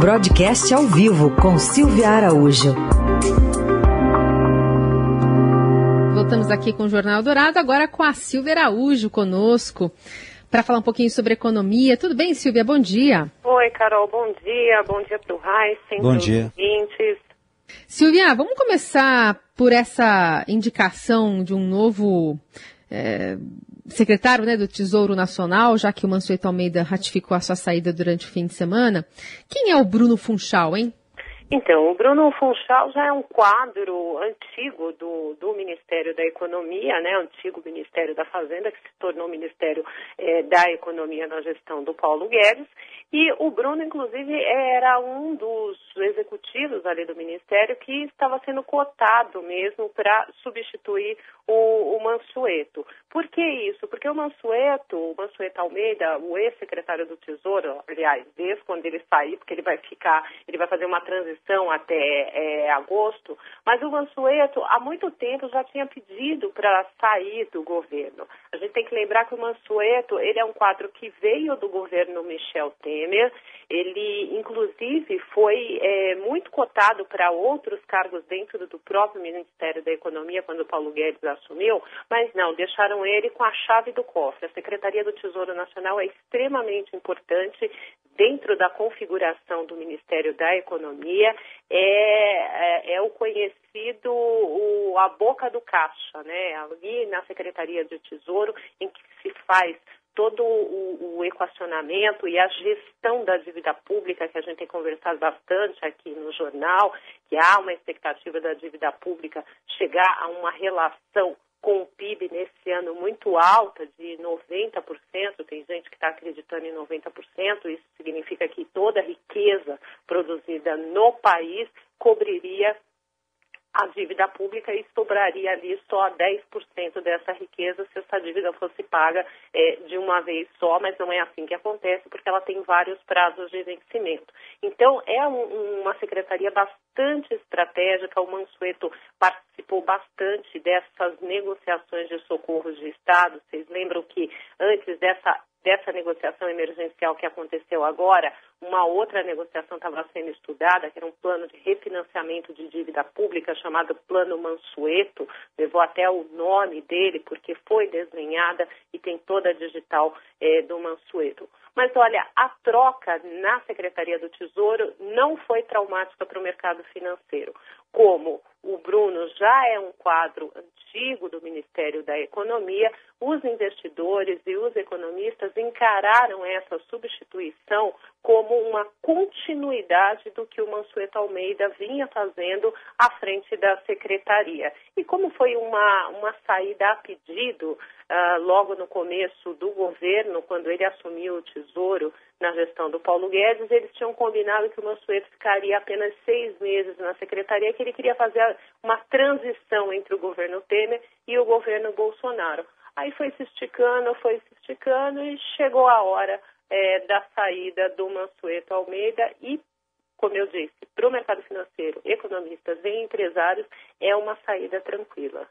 Broadcast ao vivo com Silvia Araújo. Voltamos aqui com o Jornal Dourado, agora com a Silvia Araújo conosco, para falar um pouquinho sobre economia. Tudo bem, Silvia? Bom dia. Oi, Carol, bom dia. Bom dia para o Heisen, bom dia. Seguintes. Silvia, vamos começar por essa indicação de um novo é, secretário né, do Tesouro Nacional, já que o Mansueto Almeida ratificou a sua saída durante o fim de semana. Quem é o Bruno Funchal, hein? Então, o Bruno Funchal já é um quadro antigo do, do Ministério da Economia, né, antigo Ministério da Fazenda, que se tornou Ministério eh, da Economia na gestão do Paulo Guedes. E o Bruno, inclusive, era um dos executivos ali do Ministério que estava sendo cotado mesmo para substituir o, o Mansueto. Por que isso? Porque o Mansueto, o Mansueto Almeida, o ex-secretário do Tesouro, aliás, desde quando ele sair, porque ele vai ficar, ele vai fazer uma transição até é, agosto, mas o Mansueto há muito tempo já tinha pedido para sair do governo. A gente tem que lembrar que o Mansueto, ele é um quadro que veio do governo Michel Temer, ele, inclusive, foi é, muito cotado para outros cargos dentro do próprio Ministério da Economia, quando Paulo Guedes assumiu, mas não, deixaram ele com a chave do cofre. A Secretaria do Tesouro Nacional é extremamente importante dentro da configuração do Ministério da Economia, é, é, é o conhecido o, a boca do caixa, né? Ali na Secretaria do Tesouro, em que se faz todo o, o, equacionamento e a gestão da dívida pública, que a gente tem conversado bastante aqui no jornal, que há uma expectativa da dívida pública chegar a uma relação com o PIB nesse ano muito alta, de 90%, tem gente que está acreditando em 90%, isso significa que toda a riqueza produzida no país cobriria a dívida pública e sobraria ali só 10% dessa riqueza se essa dívida fosse paga é, de uma vez só, mas não é assim que acontece, porque ela tem vários prazos de vencimento. Então, é um, uma secretaria bastante estratégica, o Mansueto participou bastante dessas negociações de socorros de Estado. Vocês lembram que antes dessa dessa negociação emergencial que aconteceu agora, uma outra negociação estava sendo estudada, que era um plano de refinanciamento de dívida pública chamado Plano Mansueto, levou até o nome dele, porque foi desenhada e tem toda a digital é, do Mansueto. Mas olha, a troca na Secretaria do Tesouro não foi traumática para o mercado financeiro. Como o Bruno já é um quadro antigo do Ministério da Economia, os investidores e os economistas encararam essa substituição como uma continuidade do que o Mansueto Almeida vinha fazendo à frente da secretaria. E como foi uma, uma saída a pedido uh, logo no começo do governo, quando ele assumiu o Tesouro na gestão do Paulo Guedes, eles tinham combinado que o Mansueto ficaria apenas seis meses na secretaria, que ele queria fazer uma transição entre o governo Temer e o governo Bolsonaro. Aí foi se esticando, foi se esticando e chegou a hora é, da saída do Mansueto Almeida e, como eu disse, para o mercado financeiro, economistas e empresários, é uma saída tranquila.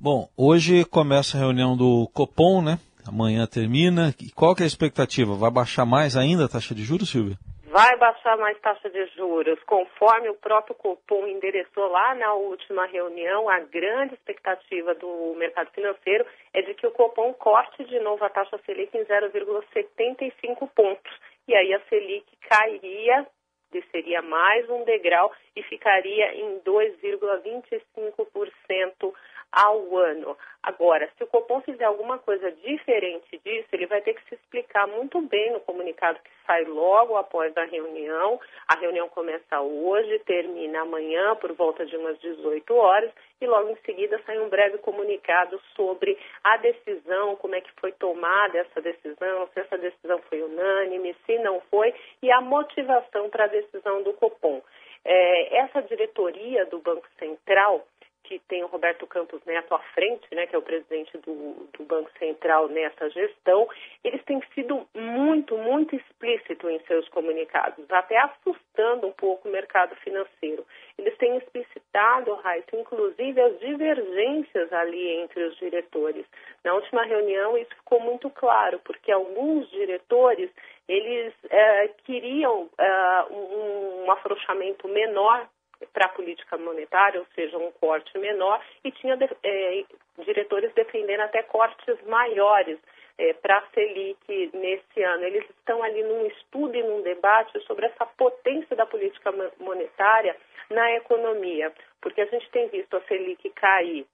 Bom, hoje começa a reunião do Copom, né? Amanhã termina. Qual que é a expectativa? Vai baixar mais ainda a taxa de juros, Silvia? vai baixar mais taxa de juros, conforme o próprio Copom endereçou lá na última reunião, a grande expectativa do mercado financeiro é de que o Copom corte de novo a taxa Selic em 0,75 pontos. E aí a Selic cairia, desceria mais um degrau e ficaria em 2,25% ao ano. Agora, se o Copom fizer alguma coisa diferente disso, ele vai ter que se explicar muito bem no comunicado que sai logo após a reunião. A reunião começa hoje, termina amanhã por volta de umas 18 horas e logo em seguida sai um breve comunicado sobre a decisão, como é que foi tomada essa decisão, se essa decisão foi unânime, se não foi e a motivação para a decisão do Copom. É, essa diretoria do Banco Central que tem o Roberto Campos Neto à frente, né, que é o presidente do, do Banco Central nessa gestão, eles têm sido muito, muito explícitos em seus comunicados, até assustando um pouco o mercado financeiro. Eles têm explicitado, Raíssa, inclusive as divergências ali entre os diretores. Na última reunião isso ficou muito claro, porque alguns diretores eles uh, queriam uh, um, um afrouxamento menor para a política monetária, ou seja, um corte menor, e tinha eh, diretores defendendo até cortes maiores eh, para a Selic nesse ano. Eles estão ali num estudo e num debate sobre essa potência da política monetária na economia, porque a gente tem visto a Selic cair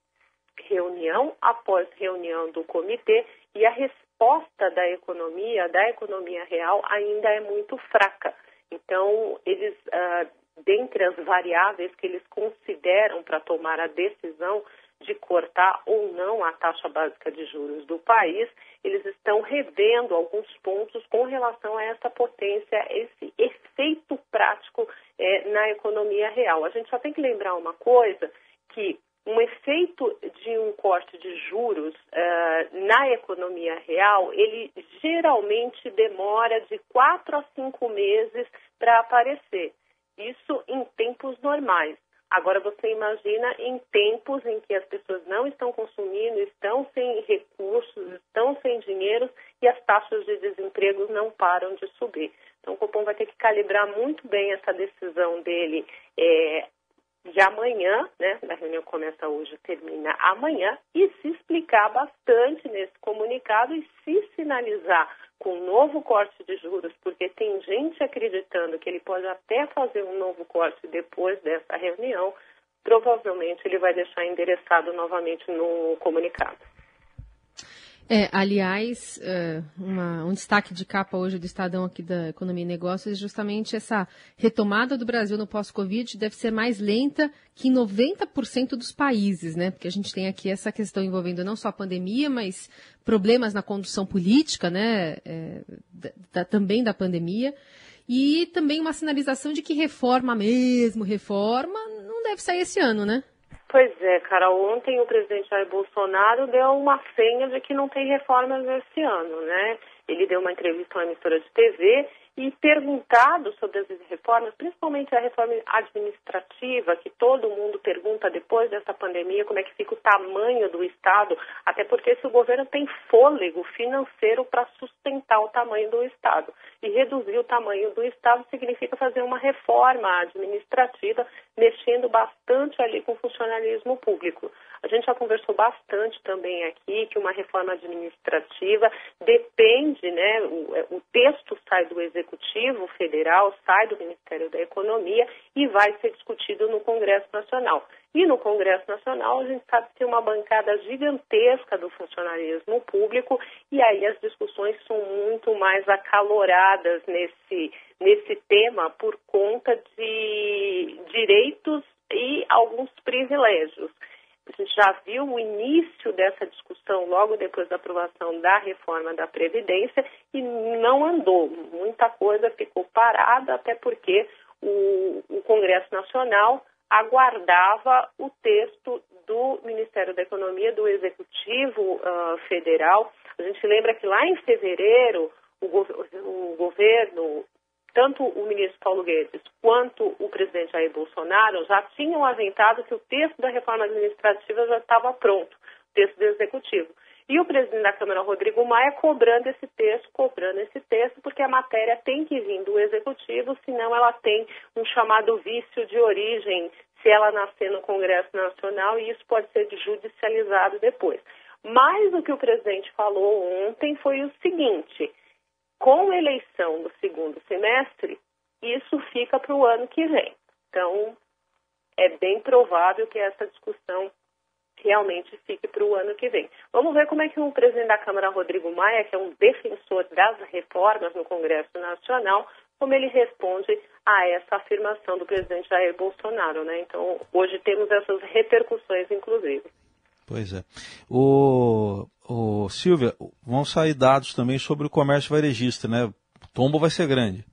reunião após reunião do comitê e a resposta da economia, da economia real, ainda é muito fraca. Então, eles, uh, dentre as variáveis que eles consideram para tomar a decisão de cortar ou não a taxa básica de juros do país, eles estão revendo alguns pontos com relação a essa potência, esse efeito prático eh, na economia real. A gente só tem que lembrar uma coisa, que um efeito de um corte de juros uh, na economia real, ele geralmente demora de quatro a cinco meses para aparecer. Isso em tempos normais. Agora você imagina em tempos em que as pessoas não estão consumindo, estão sem recursos, estão sem dinheiro e as taxas de desemprego não param de subir. Então o Copom vai ter que calibrar muito bem essa decisão dele é, de amanhã, né? A reunião começa hoje, termina amanhã, e se explicar bastante nesse comunicado e se sinalizar com um novo corte de juros, porque tem gente acreditando que ele pode até fazer um novo corte depois dessa reunião, provavelmente ele vai deixar endereçado novamente no comunicado. É, aliás, é, uma, um destaque de capa hoje do Estadão aqui da Economia e Negócios é justamente essa retomada do Brasil no pós-Covid deve ser mais lenta que em 90% dos países, né? Porque a gente tem aqui essa questão envolvendo não só a pandemia, mas problemas na condução política, né? É, da, também da pandemia. E também uma sinalização de que reforma mesmo, reforma, não deve sair esse ano, né? Pois é, cara. Ontem o presidente Jair Bolsonaro deu uma senha de que não tem reformas esse ano, né? Ele deu uma entrevista a uma emissora de TV e perguntado sobre as reformas, principalmente a reforma administrativa, que todo mundo pergunta depois dessa pandemia como é que fica o tamanho do Estado, até porque se o governo tem fôlego financeiro para sustentar o tamanho do Estado. E reduzir o tamanho do Estado significa fazer uma reforma administrativa, mexendo bastante ali com o funcionalismo público. A gente já conversou bastante também aqui que uma reforma administrativa depende, né, o, é, o texto sai do Executivo Federal, sai do Ministério da Economia e vai ser discutido no Congresso Nacional. E no Congresso Nacional, a gente sabe que tem uma bancada gigantesca do funcionalismo público, e aí as discussões são muito mais acaloradas nesse, nesse tema por conta de direitos e alguns privilégios. A gente já viu o início dessa discussão logo depois da aprovação da reforma da Previdência e não andou. Muita coisa ficou parada, até porque o, o Congresso Nacional aguardava o texto do Ministério da Economia, do Executivo uh, Federal. A gente lembra que lá em fevereiro o, go o governo tanto o ministro Paulo Guedes quanto o presidente Jair Bolsonaro já tinham aventado que o texto da reforma administrativa já estava pronto, o texto do executivo. E o presidente da Câmara, Rodrigo Maia, cobrando esse texto, cobrando esse texto, porque a matéria tem que vir do executivo, senão ela tem um chamado vício de origem, se ela nascer no Congresso Nacional, e isso pode ser judicializado depois. Mas o que o presidente falou ontem foi o seguinte: com eleição no segundo semestre, isso fica para o ano que vem. Então, é bem provável que essa discussão realmente fique para o ano que vem. Vamos ver como é que o presidente da Câmara, Rodrigo Maia, que é um defensor das reformas no Congresso Nacional, como ele responde a essa afirmação do presidente Jair Bolsonaro. Né? Então, hoje temos essas repercussões, inclusive. Pois é. O, o Silvia, vão sair dados também sobre o comércio varejista, né? O tombo vai ser grande.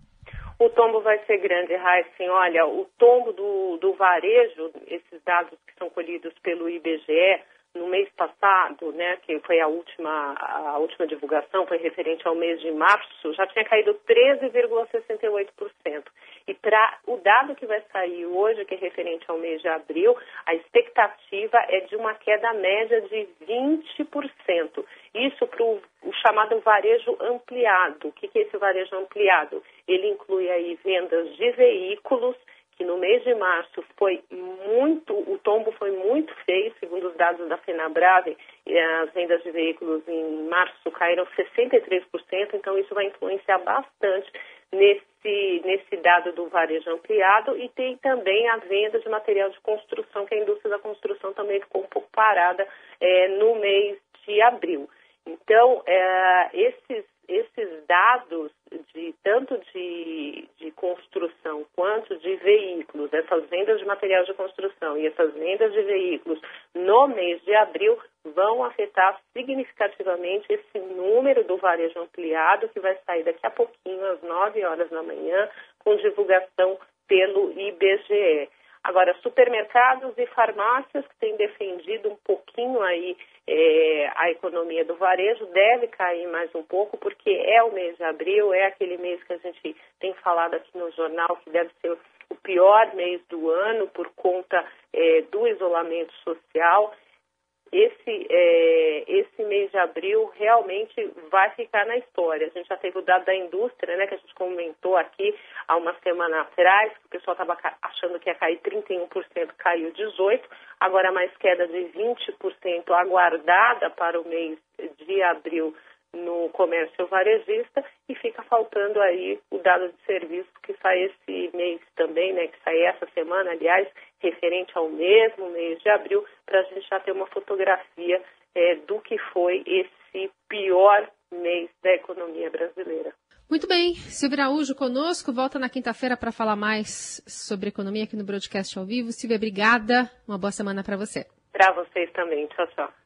O tombo vai ser grande, Heisen. Olha, o tombo do, do varejo, esses dados que são colhidos pelo IBGE, no mês passado, né, que foi a última, a última divulgação, foi referente ao mês de março, já tinha caído 13,68%. E para o dado que vai sair hoje, que é referente ao mês de abril, a expectativa é de uma queda média de 20%. Isso para o chamado varejo ampliado. O que, que é esse varejo ampliado? Ele inclui aí vendas de veículos, mês de março foi muito, o tombo foi muito feio, segundo os dados da FenaBrave, as vendas de veículos em março caíram 63%, então isso vai influenciar bastante nesse, nesse dado do varejo ampliado e tem também a venda de material de construção, que a indústria da construção também ficou um pouco parada é, no mês de abril. Então, é, esses, esses dados de tanto de, de construção quanto de veículos, essas vendas de material de construção e essas vendas de veículos no mês de abril vão afetar significativamente esse número do varejo ampliado que vai sair daqui a pouquinho, às 9 horas da manhã, com divulgação pelo IBGE. Agora, supermercados e farmácias que têm defendido um pouquinho aí é, a economia do varejo deve cair mais um pouco, porque é o mês de abril, é aquele mês que a gente tem falado aqui no jornal que deve ser o pior mês do ano por conta é, do isolamento social. Esse, é, esse de abril realmente vai ficar na história. A gente já teve o dado da indústria, né, que a gente comentou aqui há uma semana atrás, que o pessoal estava achando que ia cair 31%, caiu 18%, agora mais queda de 20% aguardada para o mês de abril no comércio varejista e fica faltando aí o dado de serviço que sai esse mês também, né, que sai essa semana, aliás, referente ao mesmo mês de abril, para a gente já ter uma fotografia é, do que foi esse pior mês da economia brasileira. Muito bem, Silvia Araújo conosco, volta na quinta-feira para falar mais sobre economia aqui no Broadcast ao vivo. Silvia, obrigada, uma boa semana para você. Para vocês também, tchau, tchau.